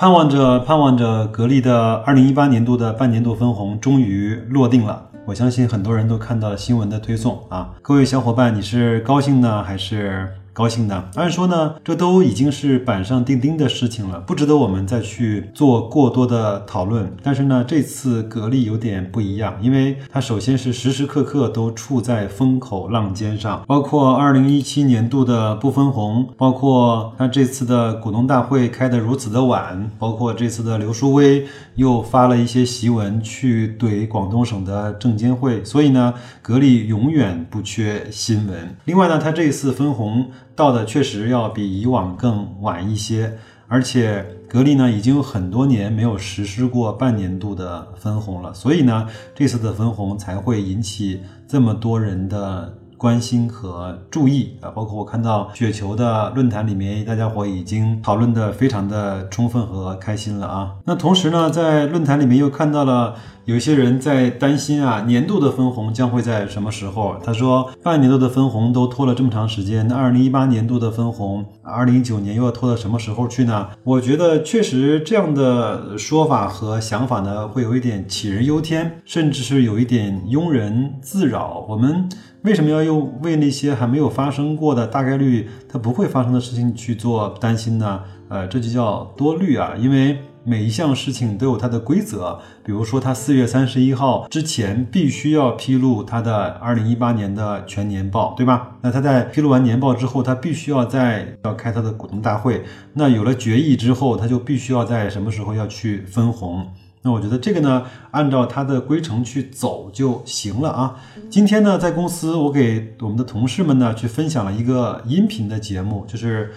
盼望着盼望着，格力的二零一八年度的半年度分红终于落定了。我相信很多人都看到了新闻的推送啊，各位小伙伴，你是高兴呢还是？高兴的，按说呢，这都已经是板上钉钉的事情了，不值得我们再去做过多的讨论。但是呢，这次格力有点不一样，因为它首先是时时刻刻都处在风口浪尖上，包括二零一七年度的不分红，包括它这次的股东大会开得如此的晚，包括这次的刘书威又发了一些檄文去怼广东省的证监会，所以呢，格力永远不缺新闻。另外呢，它这次分红。到的确实要比以往更晚一些，而且格力呢已经有很多年没有实施过半年度的分红了，所以呢这次的分红才会引起这么多人的。关心和注意啊，包括我看到雪球的论坛里面，大家伙已经讨论的非常的充分和开心了啊。那同时呢，在论坛里面又看到了有一些人在担心啊，年度的分红将会在什么时候？他说，半年度的分红都拖了这么长时间，那二零一八年度的分红，二零一九年又要拖到什么时候去呢？我觉得确实这样的说法和想法呢，会有一点杞人忧天，甚至是有一点庸人自扰。我们。为什么要用为那些还没有发生过的大概率它不会发生的事情去做担心呢？呃，这就叫多虑啊！因为每一项事情都有它的规则，比如说它四月三十一号之前必须要披露它的二零一八年的全年报，对吧？那它在披露完年报之后，它必须要在要开它的股东大会。那有了决议之后，它就必须要在什么时候要去分红？那我觉得这个呢，按照它的规程去走就行了啊。今天呢，在公司我给我们的同事们呢去分享了一个音频的节目，就是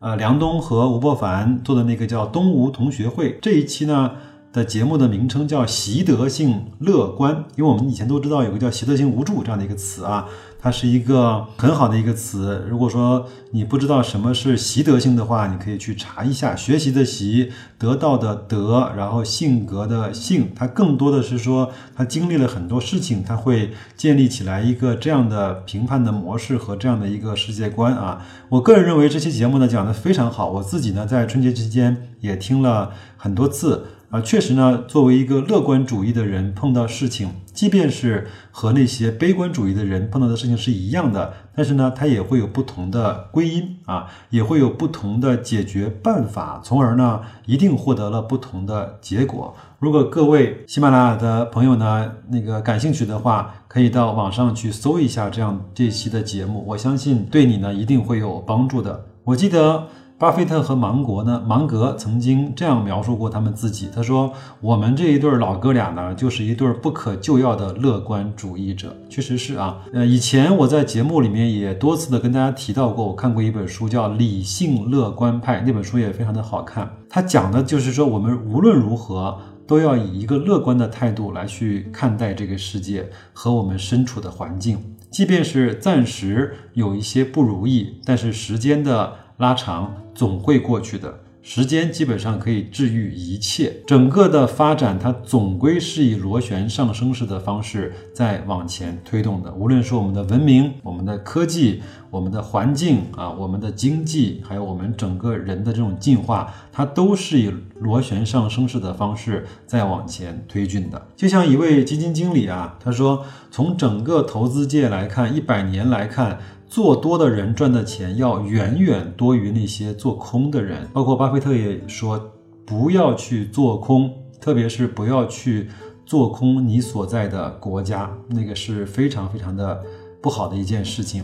呃梁冬和吴伯凡做的那个叫东吴同学会这一期呢的节目的名称叫习得性乐观，因为我们以前都知道有个叫习得性无助这样的一个词啊。它是一个很好的一个词。如果说你不知道什么是习得性的话，你可以去查一下。学习的习，得到的得，然后性格的性，它更多的是说他经历了很多事情，他会建立起来一个这样的评判的模式和这样的一个世界观啊。我个人认为这期节目呢讲的非常好，我自己呢在春节期间也听了很多次。啊，确实呢，作为一个乐观主义的人，碰到事情，即便是和那些悲观主义的人碰到的事情是一样的，但是呢，他也会有不同的归因啊，也会有不同的解决办法，从而呢，一定获得了不同的结果。如果各位喜马拉雅的朋友呢，那个感兴趣的话，可以到网上去搜一下这样这期的节目，我相信对你呢一定会有帮助的。我记得。巴菲特和芒格呢？芒格曾经这样描述过他们自己，他说：“我们这一对老哥俩呢，就是一对不可救药的乐观主义者。”确实是啊。呃，以前我在节目里面也多次的跟大家提到过，我看过一本书叫《理性乐观派》，那本书也非常的好看。它讲的就是说，我们无论如何都要以一个乐观的态度来去看待这个世界和我们身处的环境，即便是暂时有一些不如意，但是时间的。拉长总会过去的，时间基本上可以治愈一切。整个的发展，它总归是以螺旋上升式的方式在往前推动的。无论是我们的文明、我们的科技、我们的环境啊、我们的经济，还有我们整个人的这种进化，它都是以螺旋上升式的方式在往前推进的。就像一位基金经理啊，他说，从整个投资界来看，一百年来看。做多的人赚的钱要远远多于那些做空的人，包括巴菲特也说，不要去做空，特别是不要去做空你所在的国家，那个是非常非常的不好的一件事情。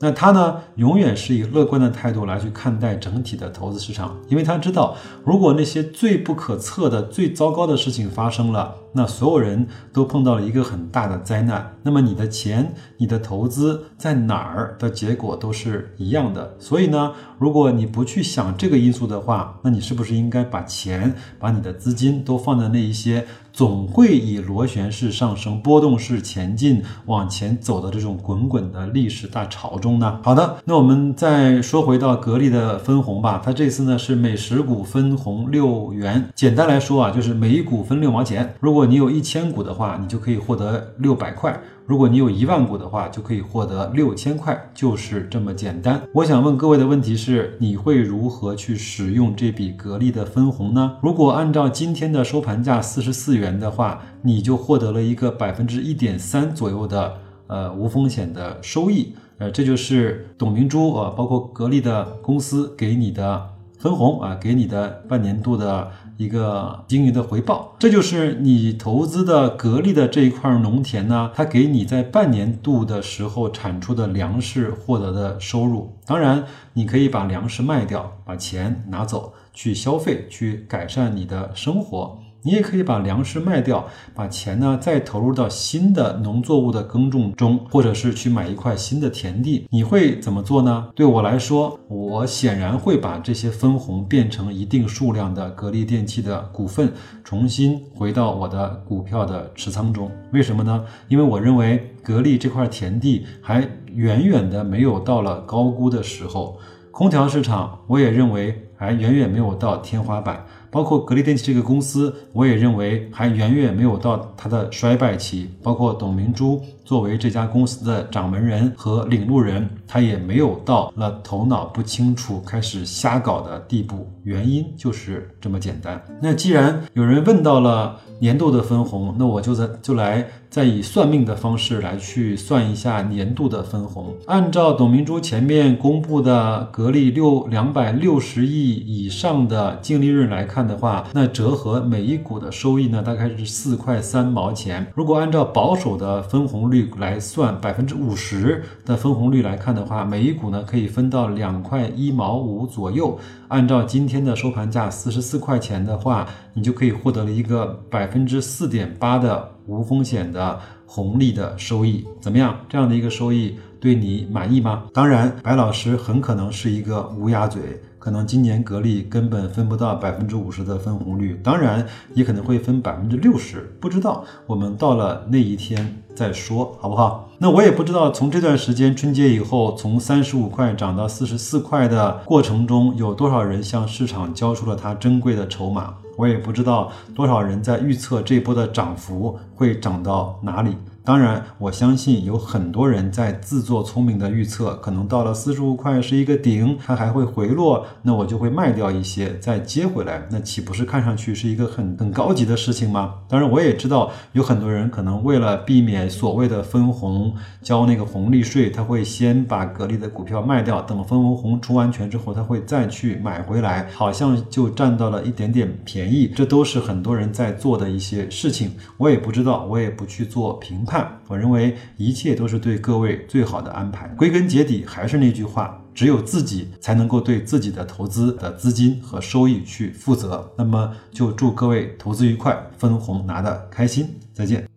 那他呢，永远是以乐观的态度来去看待整体的投资市场，因为他知道，如果那些最不可测的、最糟糕的事情发生了，那所有人都碰到了一个很大的灾难，那么你的钱、你的投资在哪儿的结果都是一样的。所以呢，如果你不去想这个因素的话，那你是不是应该把钱、把你的资金都放在那一些？总会以螺旋式上升、波动式前进往前走的这种滚滚的历史大潮中呢？好的，那我们再说回到格力的分红吧。它这次呢是每十股分红六元，简单来说啊，就是每一股分六毛钱。如果你有一千股的话，你就可以获得六百块。如果你有一万股的话，就可以获得六千块，就是这么简单。我想问各位的问题是：你会如何去使用这笔格力的分红呢？如果按照今天的收盘价四十四元的话，你就获得了一个百分之一点三左右的呃无风险的收益。呃，这就是董明珠呃，包括格力的公司给你的分红啊，给你的半年度的。一个经营的回报，这就是你投资的格力的这一块农田呢，它给你在半年度的时候产出的粮食获得的收入。当然，你可以把粮食卖掉，把钱拿走去消费，去改善你的生活。你也可以把粮食卖掉，把钱呢再投入到新的农作物的耕种中，或者是去买一块新的田地。你会怎么做呢？对我来说，我显然会把这些分红变成一定数量的格力电器的股份，重新回到我的股票的持仓中。为什么呢？因为我认为格力这块田地还远远的没有到了高估的时候，空调市场我也认为还远远没有到天花板。包括格力电器这个公司，我也认为还远远没有到它的衰败期。包括董明珠作为这家公司的掌门人和领路人，他也没有到了头脑不清楚、开始瞎搞的地步。原因就是这么简单。那既然有人问到了年度的分红，那我就在就来。再以算命的方式来去算一下年度的分红。按照董明珠前面公布的格力六两百六十亿以上的净利润来看的话，那折合每一股的收益呢，大概是四块三毛钱。如果按照保守的分红率来算，百分之五十的分红率来看的话，每一股呢可以分到两块一毛五左右。按照今天的收盘价四十四块钱的话，你就可以获得了一个百分之四点八的。无风险的红利的收益怎么样？这样的一个收益对你满意吗？当然，白老师很可能是一个乌鸦嘴，可能今年格力根本分不到百分之五十的分红率，当然也可能会分百分之六十，不知道。我们到了那一天再说，好不好？那我也不知道，从这段时间春节以后，从三十五块涨到四十四块的过程中，有多少人向市场交出了他珍贵的筹码？我也不知道多少人在预测这波的涨幅会涨到哪里。当然，我相信有很多人在自作聪明的预测，可能到了四十五块是一个顶，它还会回落，那我就会卖掉一些，再接回来，那岂不是看上去是一个很很高级的事情吗？当然，我也知道有很多人可能为了避免所谓的分红交那个红利税，他会先把格力的股票卖掉，等分红红出完全之后，他会再去买回来，好像就占到了一点点便宜。这都是很多人在做的一些事情，我也不知道，我也不去做评判。我认为一切都是对各位最好的安排。归根结底还是那句话，只有自己才能够对自己的投资的资金和收益去负责。那么就祝各位投资愉快，分红拿的开心。再见。